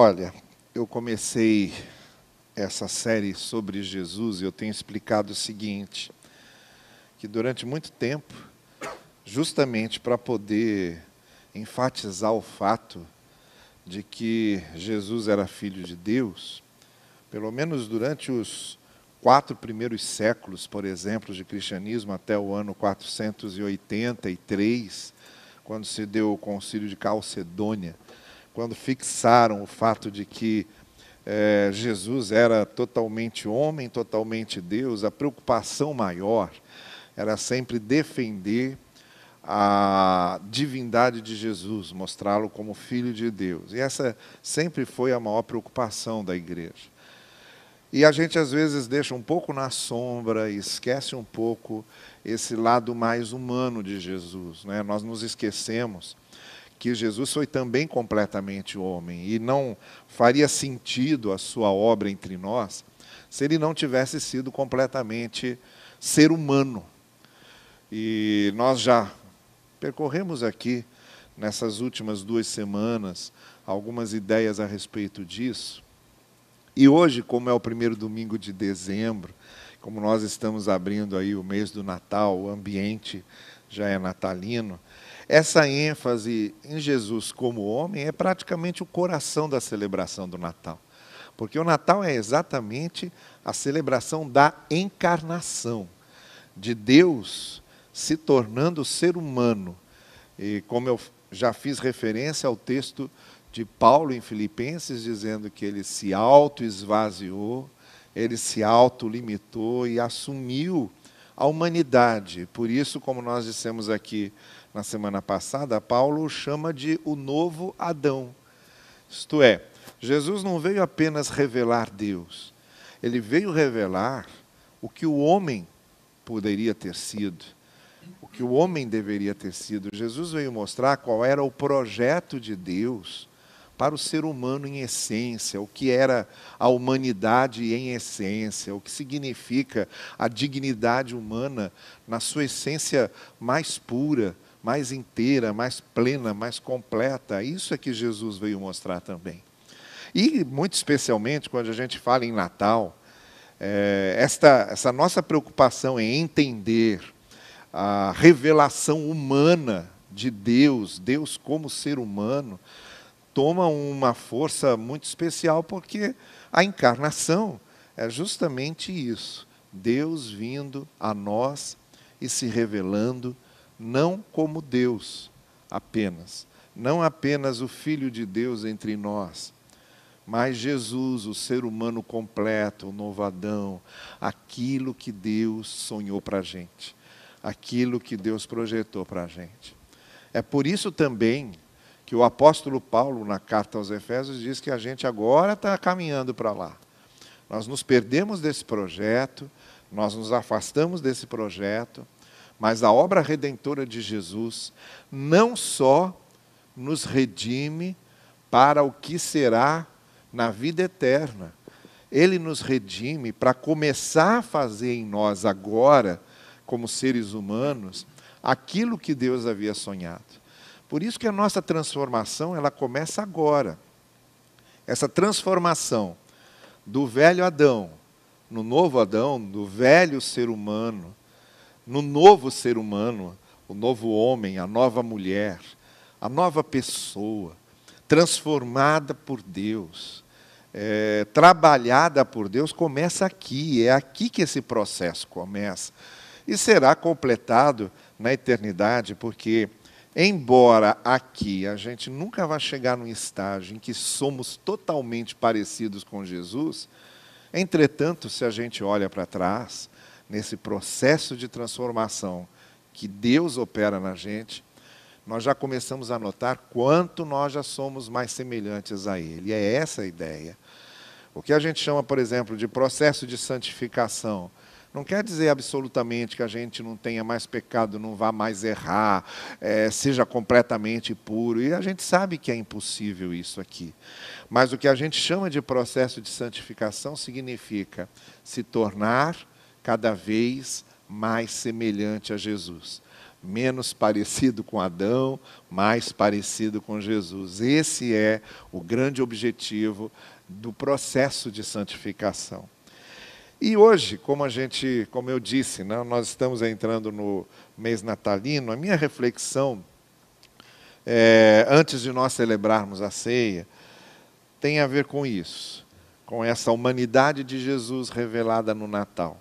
Olha, eu comecei essa série sobre Jesus e eu tenho explicado o seguinte: que durante muito tempo, justamente para poder enfatizar o fato de que Jesus era filho de Deus, pelo menos durante os quatro primeiros séculos, por exemplo, de cristianismo, até o ano 483, quando se deu o concílio de Calcedônia, quando fixaram o fato de que é, Jesus era totalmente homem, totalmente Deus, a preocupação maior era sempre defender a divindade de Jesus, mostrá-lo como filho de Deus. E essa sempre foi a maior preocupação da igreja. E a gente às vezes deixa um pouco na sombra esquece um pouco esse lado mais humano de Jesus. Né? Nós nos esquecemos que Jesus foi também completamente homem e não faria sentido a sua obra entre nós se ele não tivesse sido completamente ser humano. E nós já percorremos aqui, nessas últimas duas semanas, algumas ideias a respeito disso. E hoje, como é o primeiro domingo de dezembro, como nós estamos abrindo aí o mês do Natal, o ambiente já é natalino, essa ênfase em Jesus como homem é praticamente o coração da celebração do Natal. Porque o Natal é exatamente a celebração da encarnação, de Deus se tornando ser humano. E como eu já fiz referência ao texto de Paulo em Filipenses, dizendo que ele se auto-esvaziou, ele se auto-limitou e assumiu a humanidade. Por isso, como nós dissemos aqui na semana passada, Paulo chama de o novo Adão. Isto é, Jesus não veio apenas revelar Deus, ele veio revelar o que o homem poderia ter sido, o que o homem deveria ter sido. Jesus veio mostrar qual era o projeto de Deus para o ser humano em essência, o que era a humanidade em essência, o que significa a dignidade humana na sua essência mais pura, mais inteira, mais plena, mais completa. Isso é que Jesus veio mostrar também. E, muito especialmente, quando a gente fala em Natal, é, esta, essa nossa preocupação em entender a revelação humana de Deus, Deus como ser humano, toma uma força muito especial, porque a encarnação é justamente isso: Deus vindo a nós e se revelando, não como Deus apenas, não apenas o Filho de Deus entre nós, mas Jesus, o ser humano completo, o novo Adão, aquilo que Deus sonhou para a gente, aquilo que Deus projetou para a gente. É por isso também que o apóstolo Paulo, na carta aos Efésios, diz que a gente agora está caminhando para lá. Nós nos perdemos desse projeto, nós nos afastamos desse projeto, mas a obra redentora de Jesus não só nos redime para o que será na vida eterna, ele nos redime para começar a fazer em nós agora, como seres humanos, aquilo que Deus havia sonhado. Por isso que a nossa transformação, ela começa agora. Essa transformação do velho Adão no novo Adão, do velho ser humano, no novo ser humano, o novo homem, a nova mulher, a nova pessoa, transformada por Deus, é, trabalhada por Deus, começa aqui. É aqui que esse processo começa. E será completado na eternidade, porque Embora aqui a gente nunca vá chegar num estágio em que somos totalmente parecidos com Jesus, entretanto, se a gente olha para trás, nesse processo de transformação que Deus opera na gente, nós já começamos a notar quanto nós já somos mais semelhantes a Ele. E é essa a ideia. O que a gente chama, por exemplo, de processo de santificação não quer dizer absolutamente que a gente não tenha mais pecado, não vá mais errar, é, seja completamente puro. E a gente sabe que é impossível isso aqui. Mas o que a gente chama de processo de santificação significa se tornar cada vez mais semelhante a Jesus. menos parecido com Adão, mais parecido com Jesus. Esse é o grande objetivo do processo de santificação. E hoje, como a gente, como eu disse, né, nós estamos entrando no mês natalino, a minha reflexão, é, antes de nós celebrarmos a ceia, tem a ver com isso, com essa humanidade de Jesus revelada no Natal.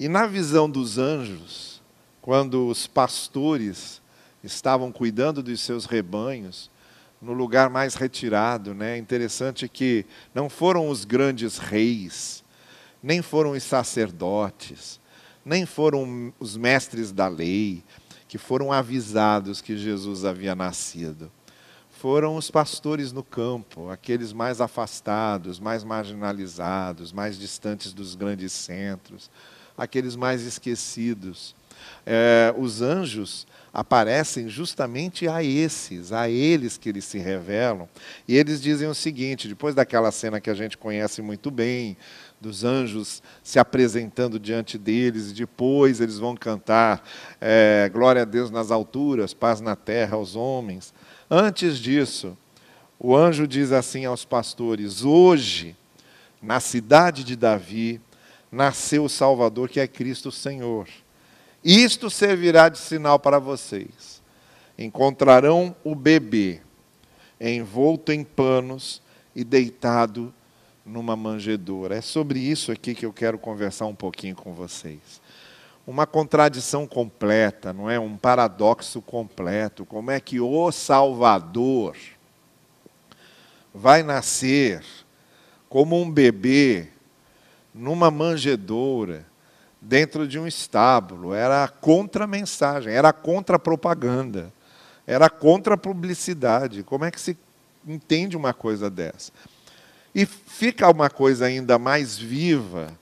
E na visão dos anjos, quando os pastores estavam cuidando dos seus rebanhos, no lugar mais retirado, né? Interessante que não foram os grandes reis, nem foram os sacerdotes, nem foram os mestres da lei que foram avisados que Jesus havia nascido. Foram os pastores no campo, aqueles mais afastados, mais marginalizados, mais distantes dos grandes centros, aqueles mais esquecidos. É, os anjos aparecem justamente a esses, a eles que eles se revelam. E eles dizem o seguinte: depois daquela cena que a gente conhece muito bem, dos anjos se apresentando diante deles, e depois eles vão cantar é, Glória a Deus nas alturas, paz na terra aos homens. Antes disso, o anjo diz assim aos pastores: Hoje, na cidade de Davi, nasceu o Salvador, que é Cristo Senhor. Isto servirá de sinal para vocês. Encontrarão o bebê envolto em panos e deitado numa manjedoura. É sobre isso aqui que eu quero conversar um pouquinho com vocês. Uma contradição completa, não é? Um paradoxo completo. Como é que o Salvador vai nascer como um bebê numa manjedoura? dentro de um estábulo, era contra a mensagem, era contra a propaganda, era contra a publicidade. Como é que se entende uma coisa dessa? E fica uma coisa ainda mais viva,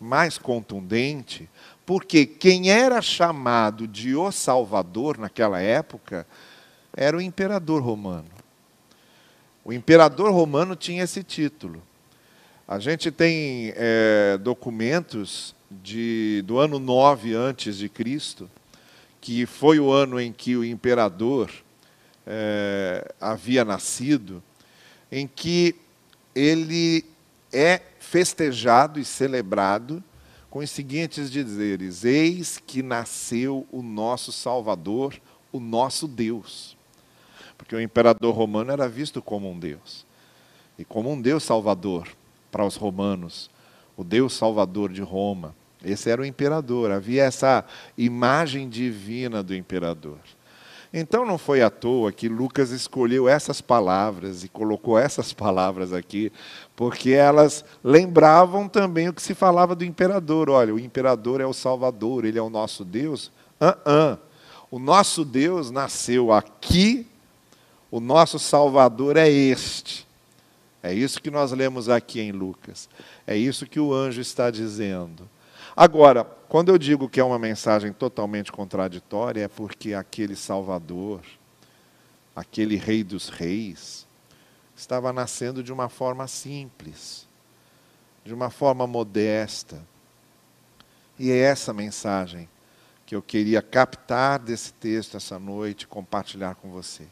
mais contundente, porque quem era chamado de o Salvador naquela época era o imperador romano. O imperador romano tinha esse título. A gente tem é, documentos de, do ano 9 antes de Cristo, que foi o ano em que o imperador é, havia nascido, em que ele é festejado e celebrado com os seguintes dizeres: Eis que nasceu o nosso Salvador, o nosso Deus. Porque o imperador romano era visto como um Deus, e como um Deus salvador para os romanos o Deus Salvador de Roma. Esse era o imperador, havia essa imagem divina do imperador. Então não foi à toa que Lucas escolheu essas palavras e colocou essas palavras aqui, porque elas lembravam também o que se falava do imperador. Olha, o imperador é o Salvador, ele é o nosso Deus. Uh -uh. O nosso Deus nasceu aqui, o nosso Salvador é este. É isso que nós lemos aqui em Lucas. É isso que o anjo está dizendo. Agora, quando eu digo que é uma mensagem totalmente contraditória, é porque aquele Salvador, aquele Rei dos Reis, estava nascendo de uma forma simples, de uma forma modesta. E é essa mensagem que eu queria captar desse texto essa noite, compartilhar com você.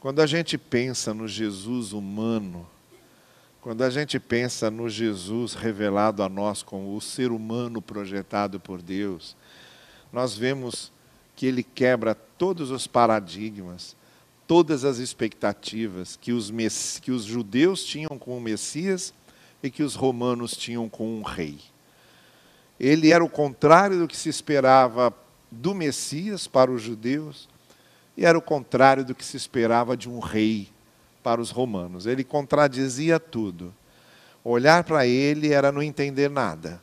Quando a gente pensa no Jesus humano, quando a gente pensa no Jesus revelado a nós como o ser humano projetado por Deus, nós vemos que ele quebra todos os paradigmas, todas as expectativas que os, que os judeus tinham com o Messias e que os romanos tinham com um rei. Ele era o contrário do que se esperava do Messias para os judeus e era o contrário do que se esperava de um rei para os romanos. Ele contradizia tudo. Olhar para ele era não entender nada.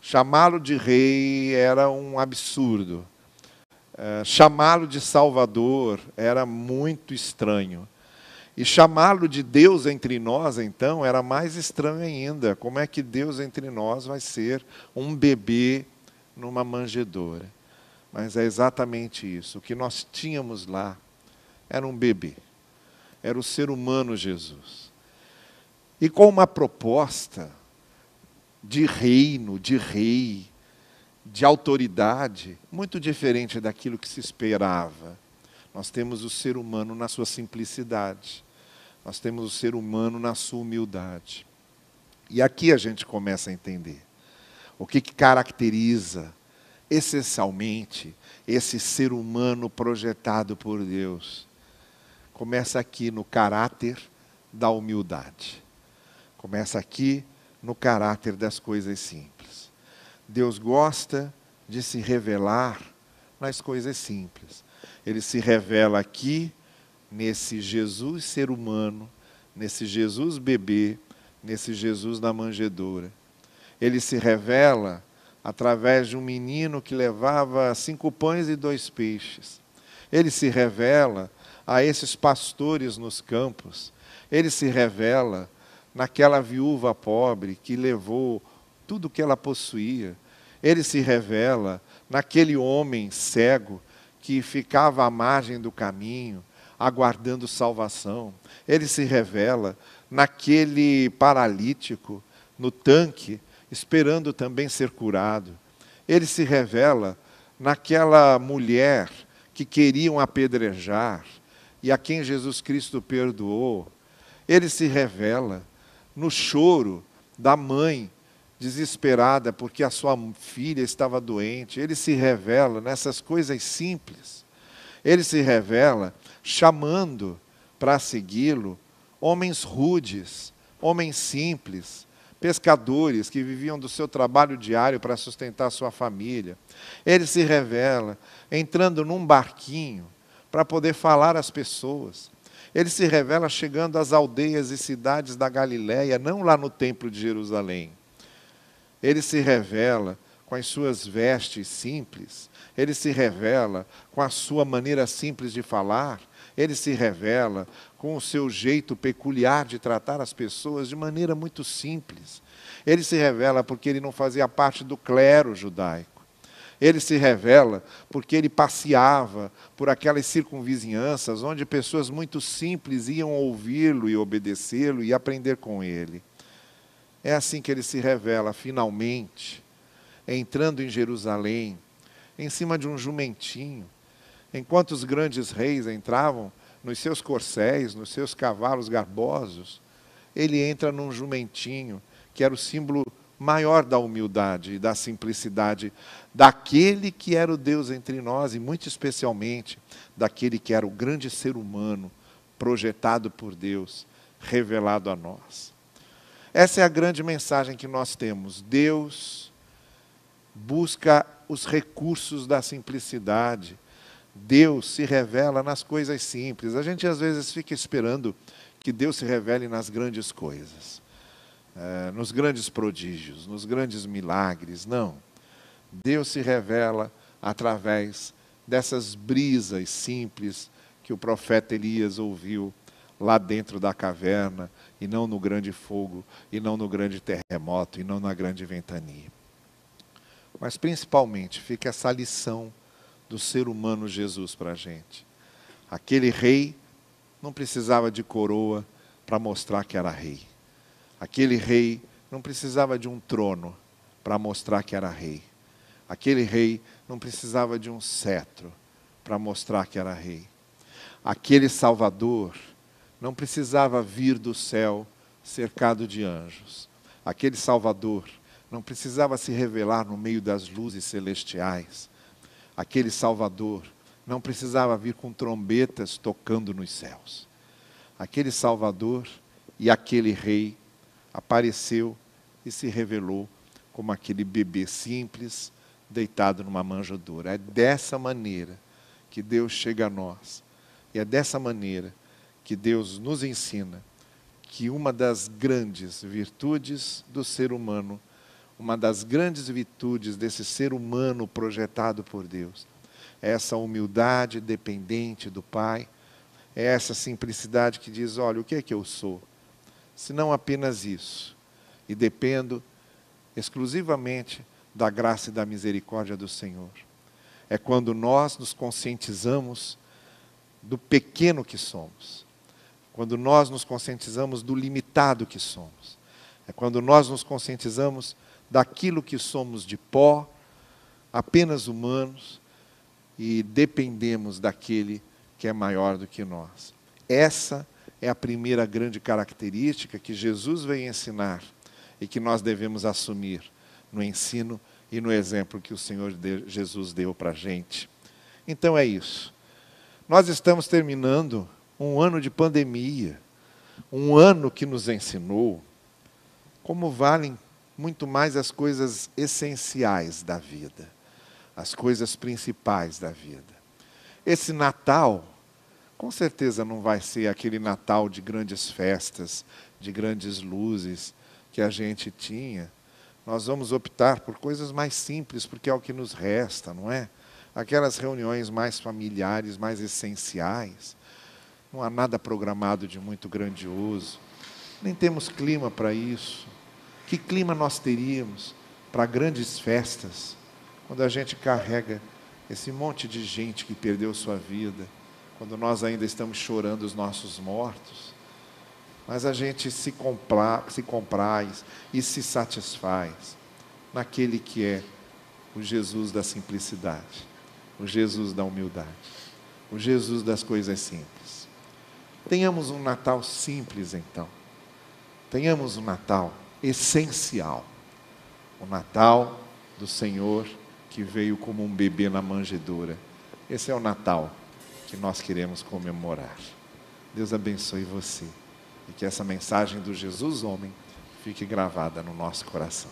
Chamá-lo de rei era um absurdo. Uh, chamá-lo de Salvador era muito estranho. E chamá-lo de Deus entre nós, então, era mais estranho ainda. Como é que Deus entre nós vai ser um bebê numa manjedoura? Mas é exatamente isso. O que nós tínhamos lá era um bebê era o ser humano Jesus. E com uma proposta de reino, de rei, de autoridade muito diferente daquilo que se esperava. Nós temos o ser humano na sua simplicidade, nós temos o ser humano na sua humildade. E aqui a gente começa a entender o que, que caracteriza essencialmente esse ser humano projetado por Deus. Começa aqui no caráter da humildade. Começa aqui no caráter das coisas simples. Deus gosta de se revelar nas coisas simples. Ele se revela aqui nesse Jesus ser humano, nesse Jesus bebê, nesse Jesus da manjedoura. Ele se revela através de um menino que levava cinco pães e dois peixes. Ele se revela a esses pastores nos campos. Ele se revela naquela viúva pobre que levou tudo que ela possuía. Ele se revela naquele homem cego que ficava à margem do caminho, aguardando salvação. Ele se revela naquele paralítico no tanque esperando também ser curado. Ele se revela naquela mulher que queriam apedrejar e a quem Jesus Cristo perdoou. Ele se revela no choro da mãe desesperada porque a sua filha estava doente. Ele se revela nessas coisas simples. Ele se revela chamando para segui-lo homens rudes, homens simples, pescadores que viviam do seu trabalho diário para sustentar sua família. Ele se revela entrando num barquinho para poder falar às pessoas. Ele se revela chegando às aldeias e cidades da Galiléia, não lá no templo de Jerusalém. Ele se revela com as suas vestes simples, ele se revela com a sua maneira simples de falar, ele se revela com o seu jeito peculiar de tratar as pessoas de maneira muito simples. Ele se revela porque ele não fazia parte do clero judaico. Ele se revela porque ele passeava por aquelas circunvizinhanças onde pessoas muito simples iam ouvi-lo e obedecê-lo e aprender com ele. É assim que ele se revela, finalmente, entrando em Jerusalém, em cima de um jumentinho, enquanto os grandes reis entravam nos seus corcéis, nos seus cavalos garbosos, ele entra num jumentinho, que era o símbolo maior da humildade e da simplicidade daquele que era o Deus entre nós, e muito especialmente daquele que era o grande ser humano projetado por Deus, revelado a nós. Essa é a grande mensagem que nós temos. Deus busca os recursos da simplicidade Deus se revela nas coisas simples. A gente às vezes fica esperando que Deus se revele nas grandes coisas, é, nos grandes prodígios, nos grandes milagres. Não. Deus se revela através dessas brisas simples que o profeta Elias ouviu lá dentro da caverna, e não no grande fogo, e não no grande terremoto, e não na grande ventania. Mas principalmente fica essa lição do ser humano Jesus para a gente. Aquele rei não precisava de coroa para mostrar que era rei. Aquele rei não precisava de um trono para mostrar que era rei. Aquele rei não precisava de um cetro para mostrar que era rei. Aquele Salvador não precisava vir do céu cercado de anjos. Aquele Salvador não precisava se revelar no meio das luzes celestiais aquele Salvador não precisava vir com trombetas tocando nos céus. Aquele Salvador e aquele Rei apareceu e se revelou como aquele bebê simples deitado numa manjedoura. É dessa maneira que Deus chega a nós. E é dessa maneira que Deus nos ensina que uma das grandes virtudes do ser humano uma das grandes virtudes desse ser humano projetado por Deus. É essa humildade dependente do Pai, é essa simplicidade que diz: olha, o que é que eu sou? Se não apenas isso. E dependo exclusivamente da graça e da misericórdia do Senhor. É quando nós nos conscientizamos do pequeno que somos, quando nós nos conscientizamos do limitado que somos, é quando nós nos conscientizamos daquilo que somos de pó, apenas humanos e dependemos daquele que é maior do que nós. Essa é a primeira grande característica que Jesus veio ensinar e que nós devemos assumir no ensino e no exemplo que o Senhor Jesus deu para a gente. Então é isso. Nós estamos terminando um ano de pandemia, um ano que nos ensinou como valem muito mais as coisas essenciais da vida, as coisas principais da vida. Esse Natal, com certeza não vai ser aquele Natal de grandes festas, de grandes luzes que a gente tinha. Nós vamos optar por coisas mais simples, porque é o que nos resta, não é? Aquelas reuniões mais familiares, mais essenciais. Não há nada programado de muito grandioso. Nem temos clima para isso. Que clima nós teríamos para grandes festas, quando a gente carrega esse monte de gente que perdeu sua vida, quando nós ainda estamos chorando os nossos mortos, mas a gente se, compra, se compraz e se satisfaz naquele que é o Jesus da simplicidade, o Jesus da humildade, o Jesus das coisas simples. Tenhamos um Natal simples, então. Tenhamos um Natal essencial. O Natal do Senhor que veio como um bebê na manjedoura. Esse é o Natal que nós queremos comemorar. Deus abençoe você e que essa mensagem do Jesus homem fique gravada no nosso coração.